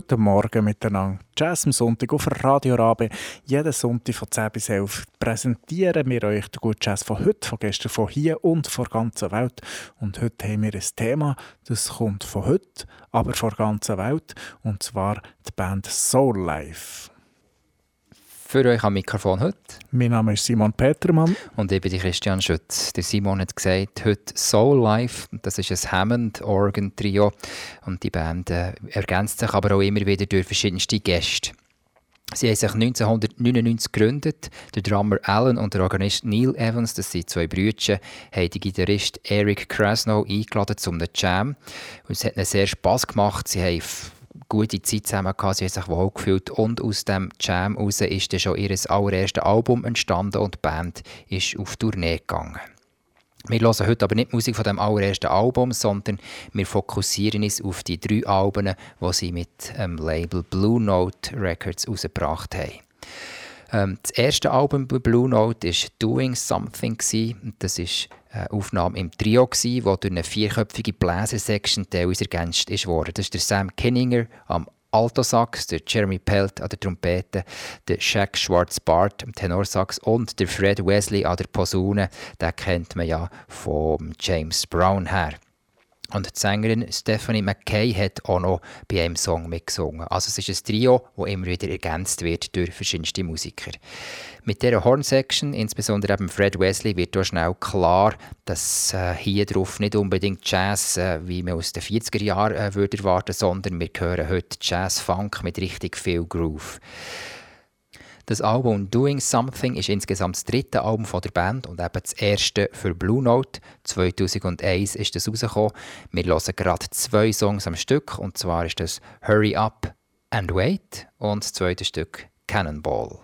Guten Morgen miteinander. Jazz am Sonntag auf Radio Rabe. Jeden Sonntag von 10 bis 11 präsentieren wir euch den guten Jazz von heute, von gestern, von hier und von der ganzen Welt. Und heute haben wir ein Thema, das kommt von heute, aber von der ganzen Welt. Und zwar die Band Soul Life. Für euch am Mikrofon heute. Mein Name ist Simon Petermann. Und ich bin Christian Schütz. Der Simon hat gesagt, heute Soul Life. Das ist ein Hammond-Organ-Trio. Und die Band äh, ergänzt sich aber auch immer wieder durch verschiedenste Gäste. Sie haben sich 1999 gegründet. Der Drummer Alan und der Organist Neil Evans, das sind zwei Brüder, haben den Gitarrist Eric Krasnow eingeladen zum Jam. Und es hat ihnen sehr Spass gemacht. Sie haben gute Zeit zusammen gehabt, sie haben sich wohl gefühlt und aus dem Jam heraus ist dann schon ihr allererstes Album entstanden und die Band ist auf Tournee gegangen. Wir hören heute aber nicht Musik von dem allerersten Album, sondern wir fokussieren uns auf die drei Alben, die sie mit dem Label Blue Note Records herausgebracht haben. Ähm, das erste Album bei Blue Note war Doing Something. Das ist Aufnahme im Trio, die durch eine vierköpfige Bläser-Section teilweise ergänzt wurde. Das ist der Sam Kenninger am Altosax, der Jeremy Pelt an der Trompete, der Shaq Schwarz-Bart am Tenorsax und der Fred Wesley an der Posaune. Den kennt man ja von James Brown her. Und die Sängerin Stephanie McKay hat auch noch bei einem Song mitgesungen. Also es ist ein Trio, das immer wieder ergänzt wird durch verschiedenste Musiker. Mit dieser Horn-Section, insbesondere eben Fred Wesley, wird auch schnell klar, dass äh, hier drauf nicht unbedingt Jazz, äh, wie man aus den 40er Jahren äh, würde erwarten, sondern wir hören heute Jazz-Funk mit richtig viel Groove. Das Album Doing Something ist insgesamt das dritte Album von der Band und eben das erste für Blue Note. 2001 ist das rausgekommen. Wir hören gerade zwei Songs am Stück und zwar ist das Hurry Up and Wait und das zweite Stück Cannonball.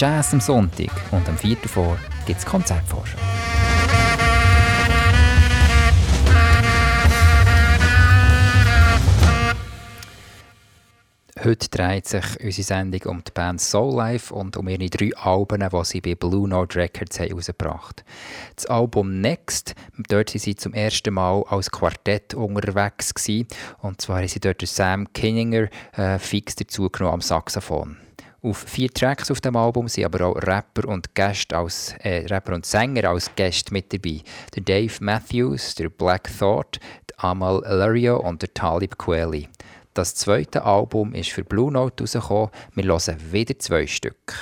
Jazz, am Sonntag und am 4. vor gibt es Konzertvorschau. Heute dreht sich unsere Sendung um die Band Soul Life und um ihre drei Alben, die sie bei Blue Note Records herausgebracht haben. Das Album Next, dort waren sie zum ersten Mal als Quartett unterwegs gewesen, und zwar haben sie dort Sam Kinninger äh, fix dazu genommen am Saxophon. Auf vier Tracks auf dem Album sind aber auch Rapper und Gäste als äh, Rapper und Sänger als Gäste mit dabei. Der Dave Matthews, der Black Thought, der Amal Lario und der Talib Kweli. Das zweite Album ist für Blue Note rausgekommen. Wir hören wieder zwei Stück.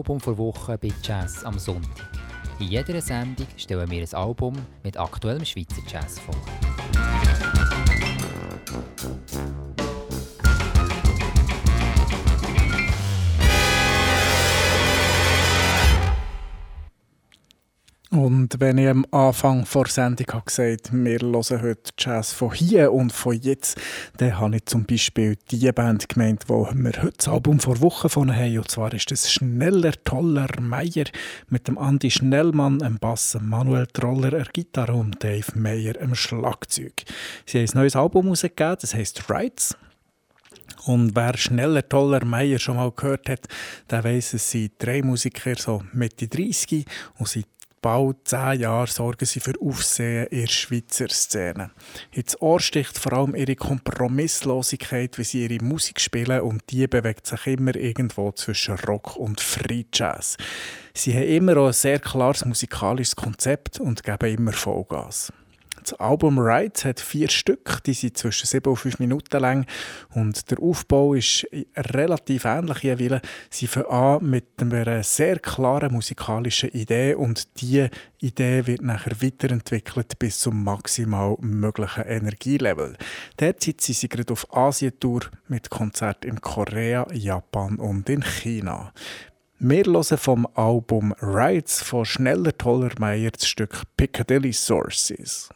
Album vor Woche bei Jazz am Sonntag. In jeder Sendung stellen wir ein Album mit aktuellem Schweizer Jazz vor. Und wenn ich am Anfang der Sendung habe gesagt habe, wir hören heute Jazz von hier und von jetzt, dann habe ich zum Beispiel die Band gemeint, wo wir heute das Album vor Wochen von haben. Und zwar ist das Schneller, Toller Meier mit dem Andi Schnellmann am Bass, Manuel Troller am Gitarre und Dave Meyer am Schlagzeug. Sie haben ein neues Album herausgegeben, das heisst Rights. Und wer schneller, toller Meier schon mal gehört hat, der weiss, es sind drei Musiker, so Mitte 30 und seit bald zehn Jahren sorgen sie für Aufsehen in der Schweizer Szene. Ins Ohr sticht vor allem ihre Kompromisslosigkeit, wie sie ihre Musik spielen und die bewegt sich immer irgendwo zwischen Rock und Free Jazz. Sie haben immer auch ein sehr klares musikalisches Konzept und geben immer Vollgas. Das Album Rides hat vier Stück, die sind zwischen sieben und fünf Minuten lang und der Aufbau ist relativ ähnlich jeweils. Sie fangen an mit einer sehr klaren musikalischen Idee und diese Idee wird nachher weiterentwickelt bis zum maximal möglichen Energielevel. Derzeit sind sie gerade auf Asientour mit Konzerten in Korea, Japan und in China. Wir hören vom Album Rides von Schneller Toller Meyer das Stück Piccadilly Sources.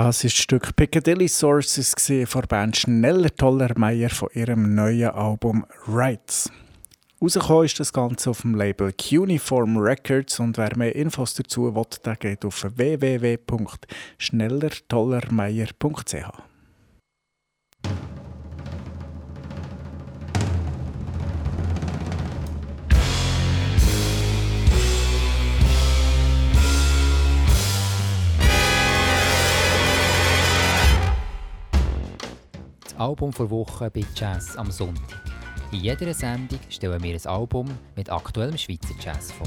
Das ist das Stück Piccadilly Sources von der Band Schneller Toller Meier von ihrem neuen Album Rights. Rausgekommen ist das Ganze auf dem Label Cuneiform Records und wer mehr Infos dazu will, der geht auf www.schnellertollermeier.ch. Album vor Woche bei Jazz am Sonntag. In jeder Sendung stellen wir ein Album mit aktuellem Schweizer Jazz vor.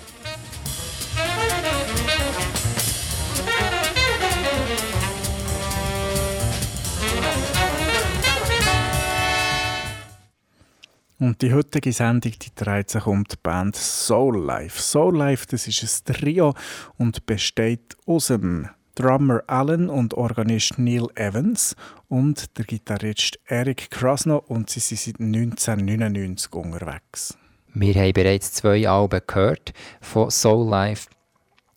Und die heutige Sendung die dreht sich um die Band Soul Life. Soul Life das ist ein Trio und besteht aus dem Drummer Alan und Organist Neil Evans und der Gitarrist Eric Krasno und sie sind seit 1999 unterwegs. Wir haben bereits zwei Alben gehört von Soul Life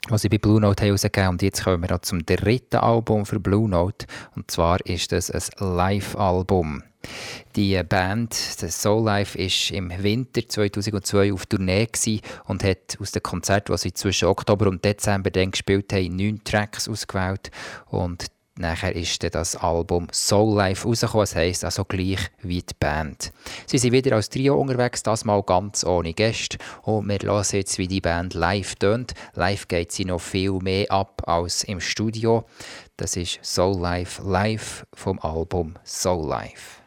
was sie bei Blue Note herausgegeben und jetzt kommen wir zum dritten Album für Blue Note und zwar ist das ein Live-Album. Die Band, das Soul Life, ist im Winter 2002 auf Tournee und hat aus den Konzerten, die sie zwischen Oktober und Dezember dann gespielt haben, neun Tracks ausgewählt und Nachher ist dann das Album Soul Life rausgekommen, das heisst also gleich wie die Band. Sie sind wieder als Trio unterwegs, das mal ganz ohne Gäste. Und wir hören jetzt, wie die Band live tönt. Live geht sie noch viel mehr ab als im Studio. Das ist Soul Life live vom Album Soul Life.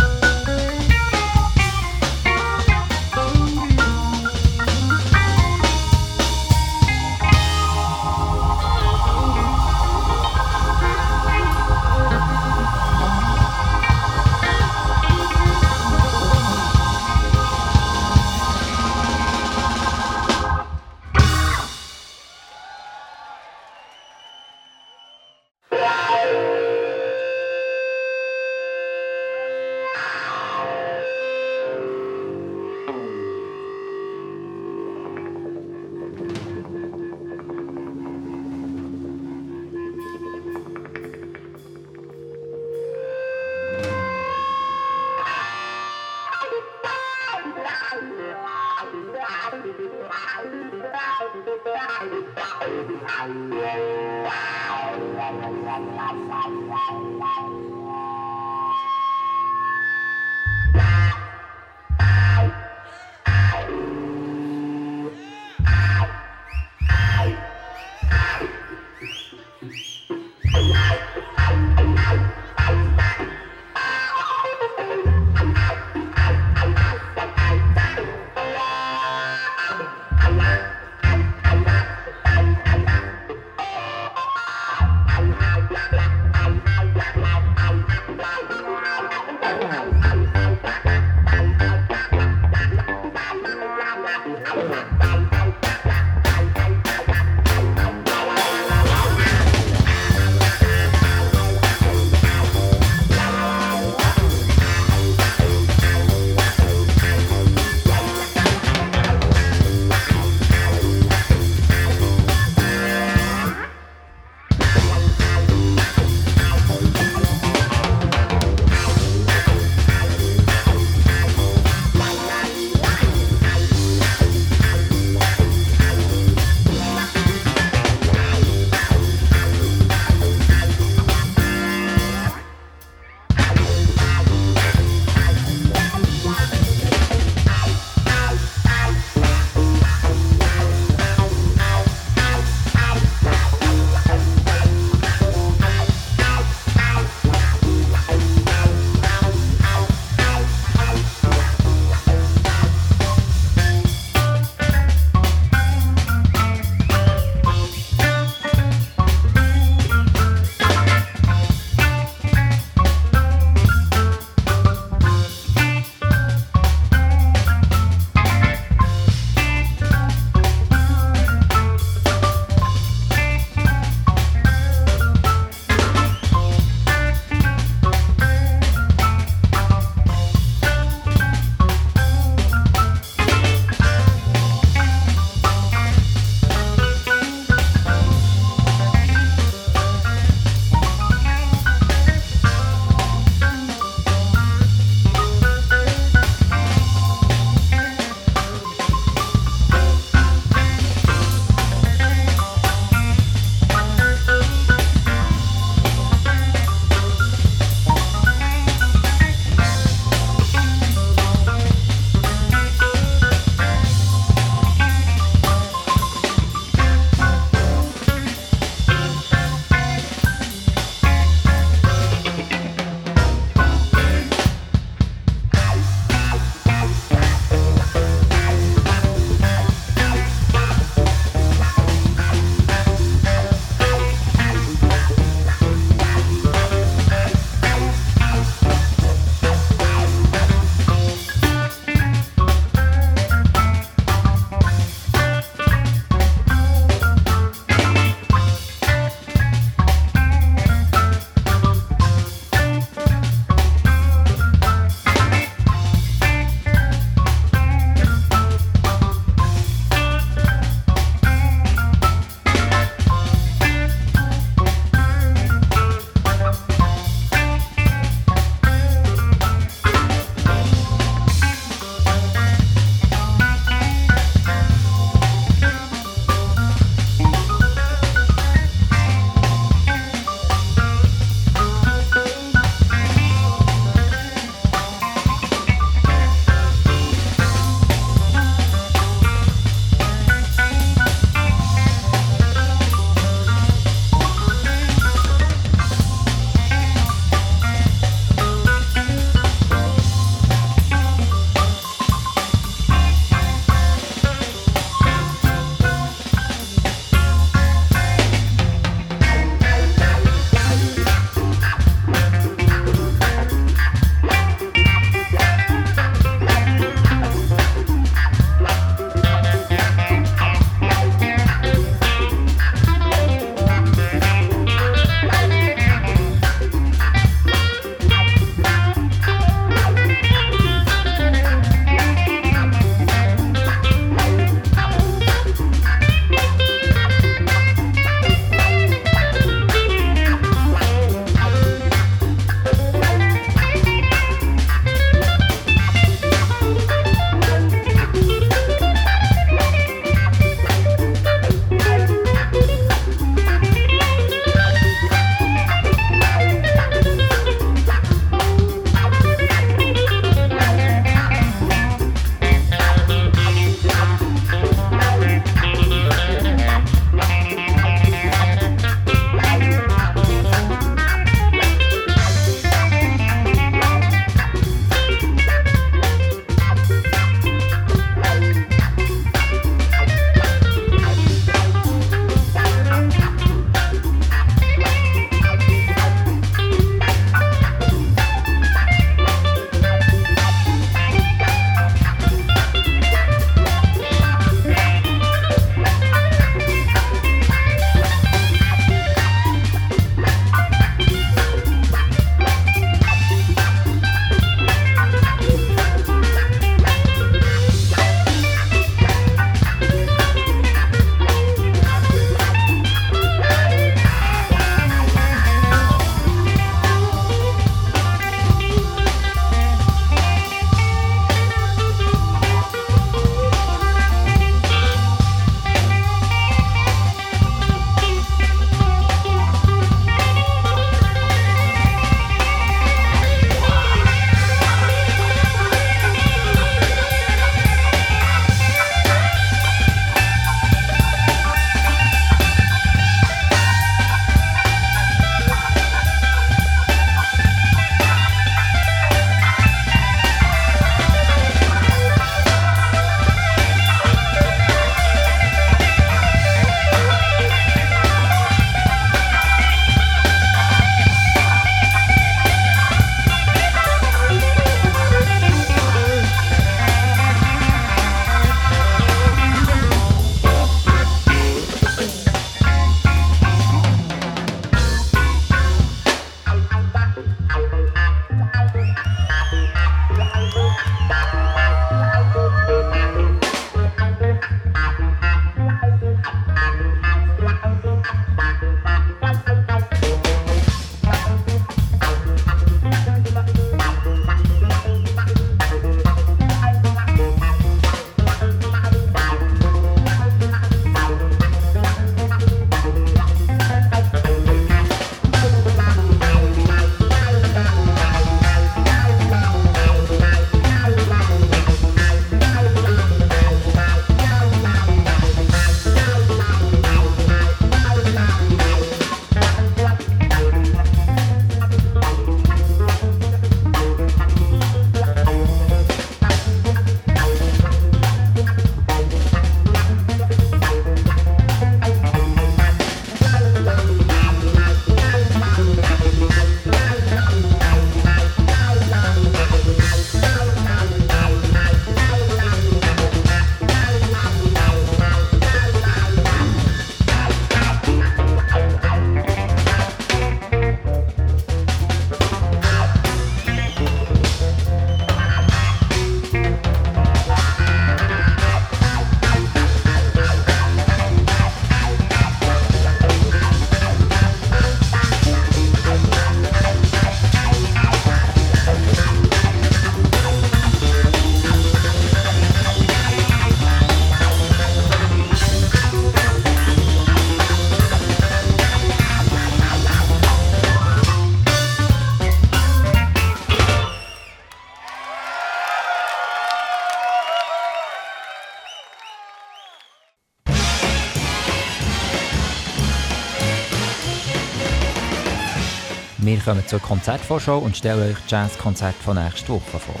Wir kommen zur Konzertvorschau und stellen euch das Jazzkonzert von nächster Woche vor.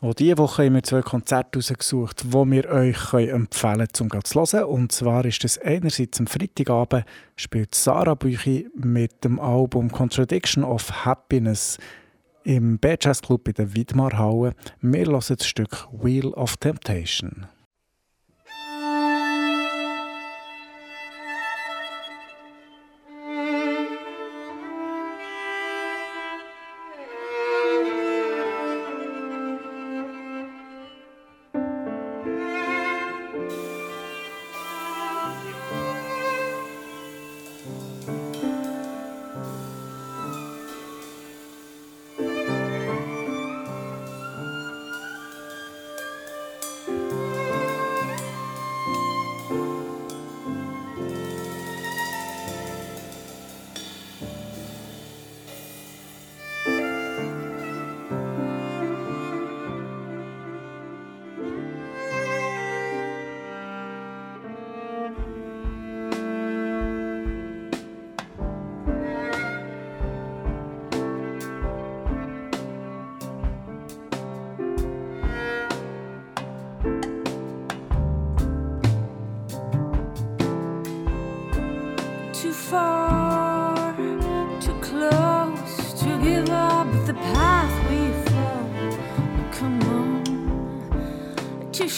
Auch diese Woche haben wir zwei Konzerte rausgesucht, die wir euch empfehlen können, um zu hören. Und zwar ist das einerseits am Freitagabend spielt Sarah Büchi mit dem Album Contradiction of Happiness im Bad Jazz Club in der Widmarhalle. Wir hören das Stück Wheel of Temptation.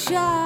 shine.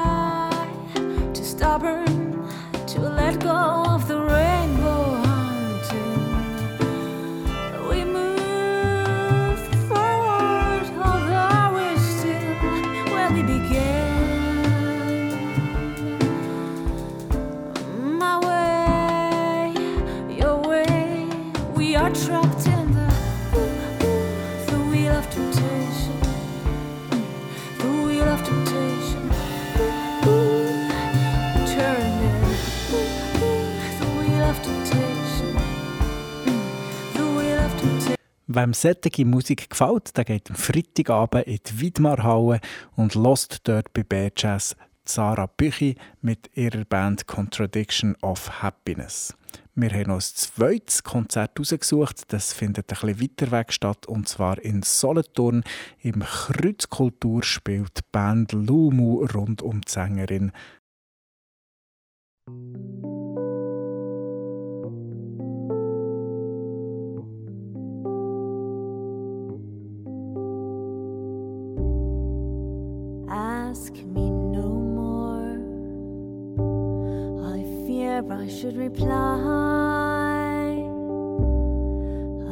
Wem solche Musik gefällt, der geht am Freitagabend in die Widmarhalle und lost dort bei B-Jazz Sarah Büchi mit ihrer Band Contradiction of Happiness. Wir haben noch ein zweites Konzert rausgesucht. Das findet ein bisschen weiter weg statt, und zwar in Solothurn. Im Kreuzkultur spielt die Band Lumu rund um die Sängerin ask me no more. I fear I should reply.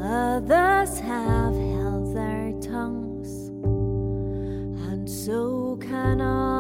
Others have held their tongues, and so can I.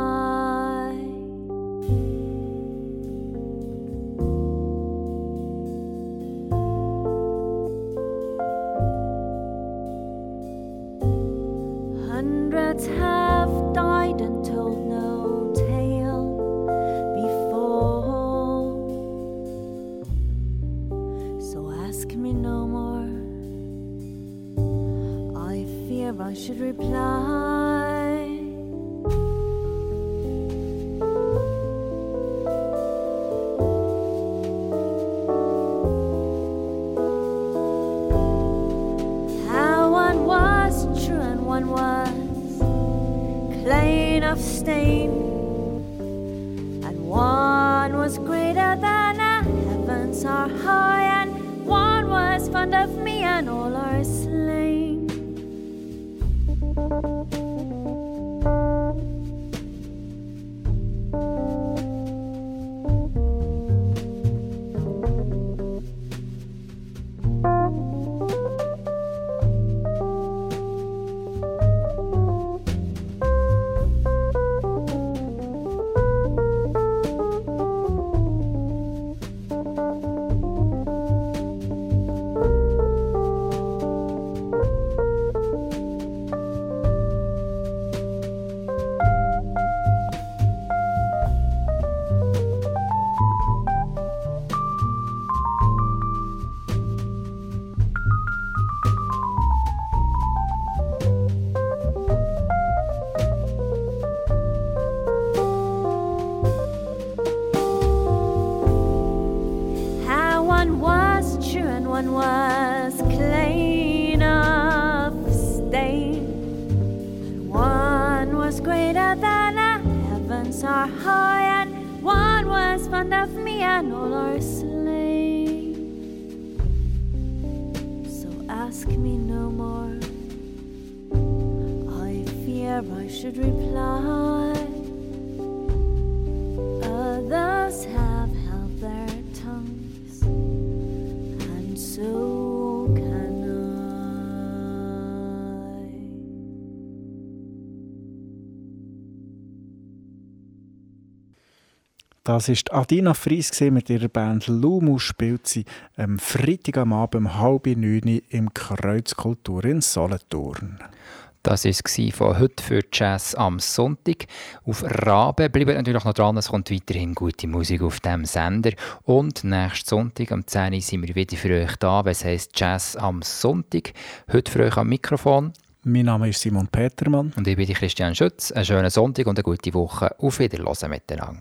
one was clean of stain, one was greater than the heavens are high, and one was fond of me, and all our slain. So ask me no more, I fear I should reply. Das ist Adina Fries mit ihrer Band Lumu. Spielt sie am Freitag am Abend um halb neun im Kreuzkultur in Solothurn. Das war von heute für Jazz am Sonntag. Auf Rabe bleibt natürlich noch dran, es kommt weiterhin gute Musik auf diesem Sender. Und nächsten Sonntag am 10 Uhr sind wir wieder für euch da, was heisst Jazz am Sonntag. Heute für euch am Mikrofon. Mein Name ist Simon Petermann. Und ich bin Christian Schütz. Einen schönen Sonntag und eine gute Woche. Auf Wiederhören miteinander.